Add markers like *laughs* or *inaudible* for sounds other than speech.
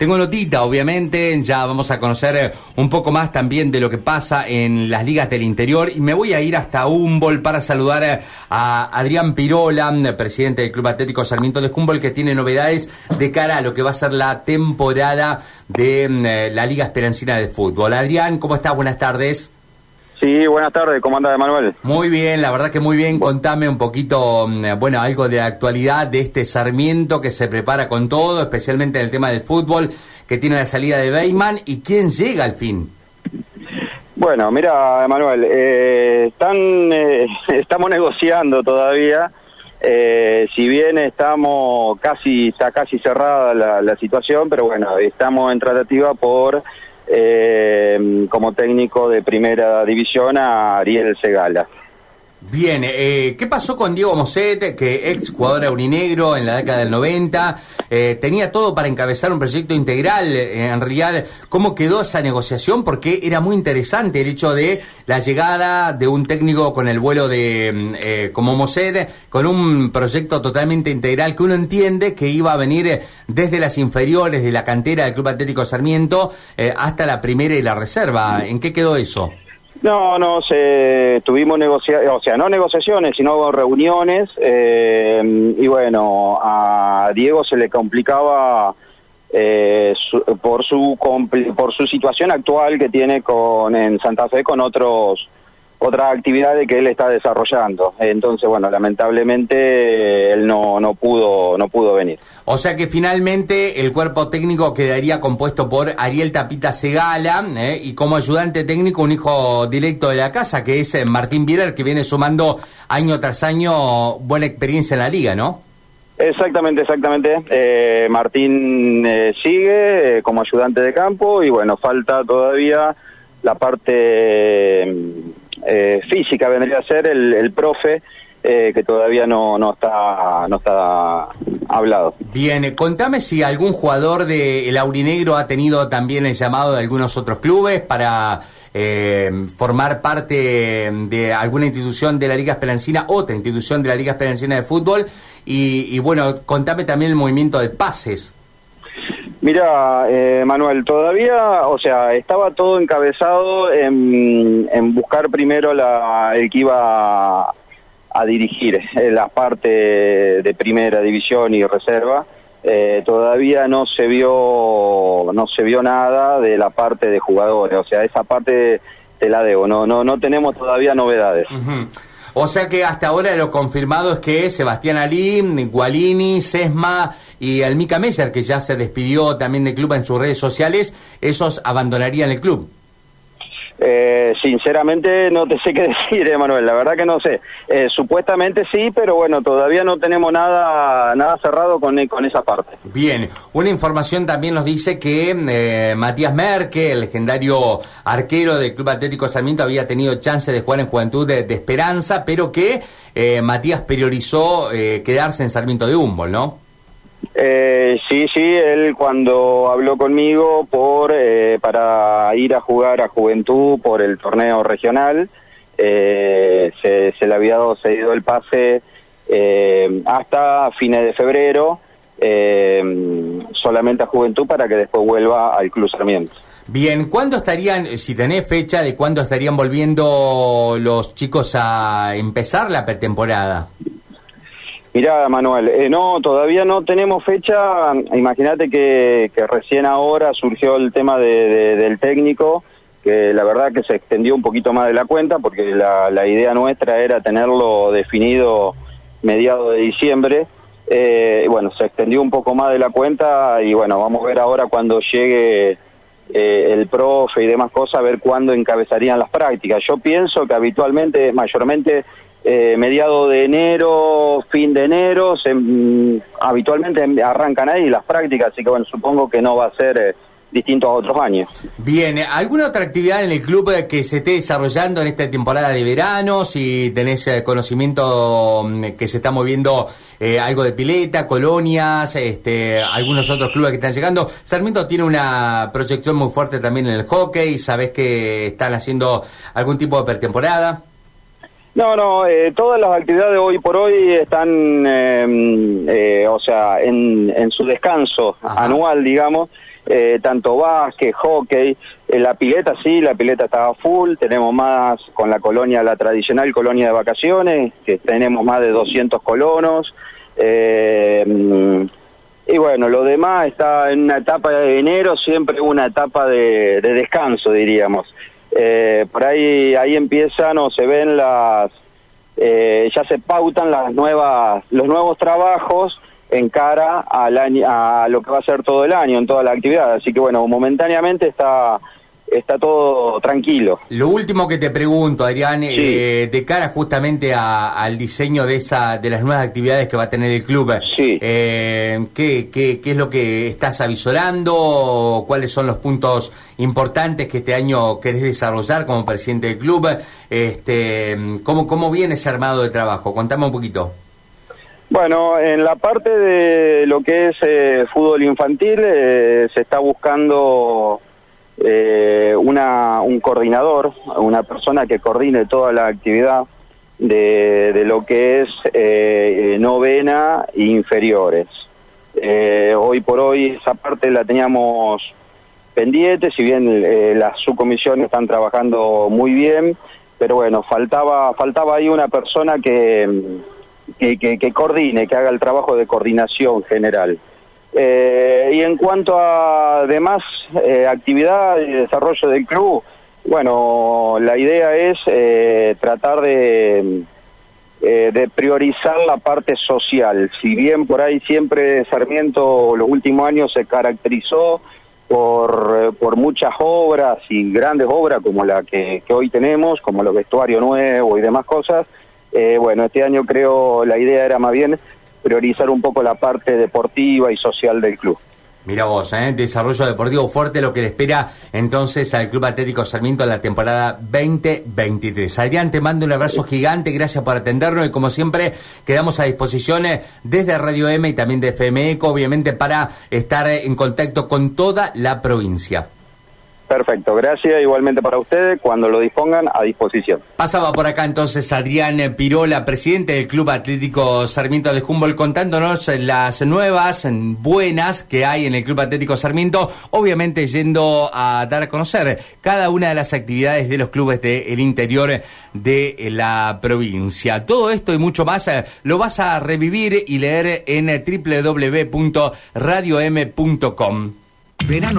Tengo notita, obviamente, ya vamos a conocer eh, un poco más también de lo que pasa en las ligas del interior y me voy a ir hasta Humboldt para saludar eh, a Adrián Pirola, presidente del Club Atlético Sarmiento de Humboldt, que tiene novedades de cara a lo que va a ser la temporada de mm, la Liga Esperancina de Fútbol. Adrián, ¿cómo estás? Buenas tardes. Sí, buenas tardes, ¿cómo anda Manuel? Muy bien, la verdad que muy bien. Contame un poquito, mm, bueno, algo de la actualidad de este Sarmiento que se prepara con todo, especialmente en el tema del fútbol, que tiene la salida de Beyman y quién llega al fin. Bueno, mira, Manuel, eh, están, eh, *laughs* estamos negociando todavía. Eh, si bien estamos casi, está casi cerrada la, la situación, pero bueno, estamos en tratativa por eh, como técnico de primera división a Ariel Segala. Bien, eh, ¿qué pasó con Diego Moset, que ex jugador aurinegro en la década del 90? Eh, tenía todo para encabezar un proyecto integral. Eh, en realidad, ¿cómo quedó esa negociación? Porque era muy interesante el hecho de la llegada de un técnico con el vuelo de mm, eh, como Moset, con un proyecto totalmente integral que uno entiende que iba a venir desde las inferiores de la cantera del Club Atlético Sarmiento hasta la primera y la reserva. ¿En qué quedó eso? No, no, se, tuvimos negociaciones, o sea, no negociaciones, sino reuniones, eh, y bueno, a Diego se le complicaba eh, por su por su situación actual que tiene con en Santa Fe con otros otras actividades que él está desarrollando. Entonces, bueno, lamentablemente él no, no pudo no pudo venir. O sea que finalmente el cuerpo técnico quedaría compuesto por Ariel Tapita Segala ¿eh? y como ayudante técnico un hijo directo de la casa que es eh, Martín Bieler que viene sumando año tras año buena experiencia en la liga, ¿no? Exactamente, exactamente. Eh, Martín sigue como ayudante de campo y bueno, falta todavía la parte eh, física vendría a ser el, el profe eh, que todavía no, no está no está hablado. Bien, contame si algún jugador de el Aurinegro ha tenido también el llamado de algunos otros clubes para eh, formar parte de alguna institución de la Liga Esperancina, otra institución de la Liga Esperancina de Fútbol, y, y bueno, contame también el movimiento de pases. Mira, eh, Manuel, todavía, o sea, estaba todo encabezado en, buscar primero la, el que iba a, dirigir eh, la parte de primera división y reserva. Eh, todavía no se vio no se vio nada de la parte de jugadores, o sea, esa parte te la debo, no no no tenemos todavía novedades. O sea que hasta ahora lo confirmado es que Sebastián Ali, Gualini, Sesma y el Mica Messer, que ya se despidió también del club en sus redes sociales, esos abandonarían el club. Eh, sinceramente no te sé qué *laughs* decir, Emanuel, la verdad que no sé. Eh, supuestamente sí, pero bueno, todavía no tenemos nada nada cerrado con, con esa parte. Bien, una información también nos dice que eh, Matías Merque, el legendario arquero del Club Atlético Sarmiento, había tenido chance de jugar en Juventud de, Esperanza, pero que Matías priorizó quedarse en Sarmiento de Humboldt, ¿no? Eh, sí, sí, él cuando habló conmigo por eh, para ir a jugar a Juventud por el torneo regional, eh, se, le había dado cedido el pase eh, hasta fines de febrero, solamente a Juventud para que después vuelva al Club Sarmiento. Bien, ¿cuándo estarían, si tenés fecha de cuándo estarían volviendo los chicos a empezar la pretemporada? Mirá, Manuel, eh, no, todavía no tenemos fecha. Imagínate que, recién ahora surgió el tema del técnico, que la verdad que se extendió un poquito más de la cuenta, porque la, idea nuestra era tenerlo definido mediado de diciembre. Eh, bueno, se extendió un poco más de la cuenta y bueno, vamos a ver ahora cuando llegue eh, el profe y demás cosas, a ver cuándo encabezarían las prácticas. Yo pienso que habitualmente, mayormente, eh, mediado de enero, fin de enero, se, mm, habitualmente arrancan ahí las prácticas, así que bueno, supongo que no va a ser eh, distinto a otros años. Bien, ¿alguna otra actividad en el club eh, que se esté desarrollando en esta temporada de verano? Si tenés conocimiento mm, que se está moviendo algo de pileta, colonias, este, algunos otros clubes que están llegando. Sarmiento tiene una proyección muy fuerte también en el hockey, ¿sabés que están haciendo algún tipo de pretemporada? No, no, eh, todas las actividades hoy por hoy están, em, eh, o sea, en, en su descanso anual, digamos. eh, tanto básquet, hockey, la pileta sí, la pileta estaba full, tenemos más con la colonia, la tradicional colonia de vacaciones, que tenemos más de 200 colonos, y bueno, lo demás está en una etapa de enero, siempre una etapa de, descanso, diríamos. Por ahí ahí empiezan o se ven las eh, ya se pautan las nuevas, los nuevos trabajos en cara al año, a lo que va a ser todo el año en toda la actividad. Así que bueno, momentáneamente está está todo tranquilo. Lo último que te pregunto, Adrián, eh, de cara justamente al diseño de esa de las nuevas actividades que va a tener el club, sí. eh, ¿qué, qué, qué es lo que estás avisorando? ¿Cuáles son los puntos importantes que este año querés desarrollar como presidente del club? Este, ¿cómo, ¿Cómo viene ese armado de trabajo? Contame un poquito. Bueno, en la parte de lo que es eh, fútbol infantil eh, se está buscando eh, una, un coordinador, una persona que coordine toda la actividad de, de lo que es eh, novena e inferiores. Eh, hoy por hoy esa parte la teníamos pendiente, si bien eh, las subcomisiones están trabajando muy bien, pero bueno, faltaba, faltaba ahí una persona que, que, que, que coordine, que haga el trabajo de coordinación general. Eh, y en cuanto a demás eh, actividad y desarrollo del club, bueno, la idea es eh, tratar de, eh, de priorizar la parte social. Si bien por ahí siempre Sarmiento los últimos años se caracterizó por, por muchas obras y grandes obras como la que, hoy tenemos, como los vestuarios nuevos y demás cosas, bueno, este año creo la idea era más bien priorizar un poco la parte deportiva y social del club. Mira vos, ¿eh? desarrollo deportivo fuerte, lo que le espera entonces al Club Atlético Sarmiento en la temporada 2023. Adrián, te mando un abrazo gigante, gracias por atendernos y como siempre quedamos a disposición eh, desde Radio M y también de FM Eco, obviamente para estar en contacto con toda la provincia. Perfecto, gracias igualmente para ustedes, cuando lo dispongan, a disposición. Pasaba por acá entonces Adrián Pirola, presidente del Club Atlético Sarmiento de Humboldt, contándonos las nuevas, buenas que hay en el Club Atlético Sarmiento, obviamente yendo a dar a conocer cada una de las actividades de los clubes del interior de la provincia. Todo esto y mucho más eh, lo vas a revivir y leer en www.radiom.com. Verano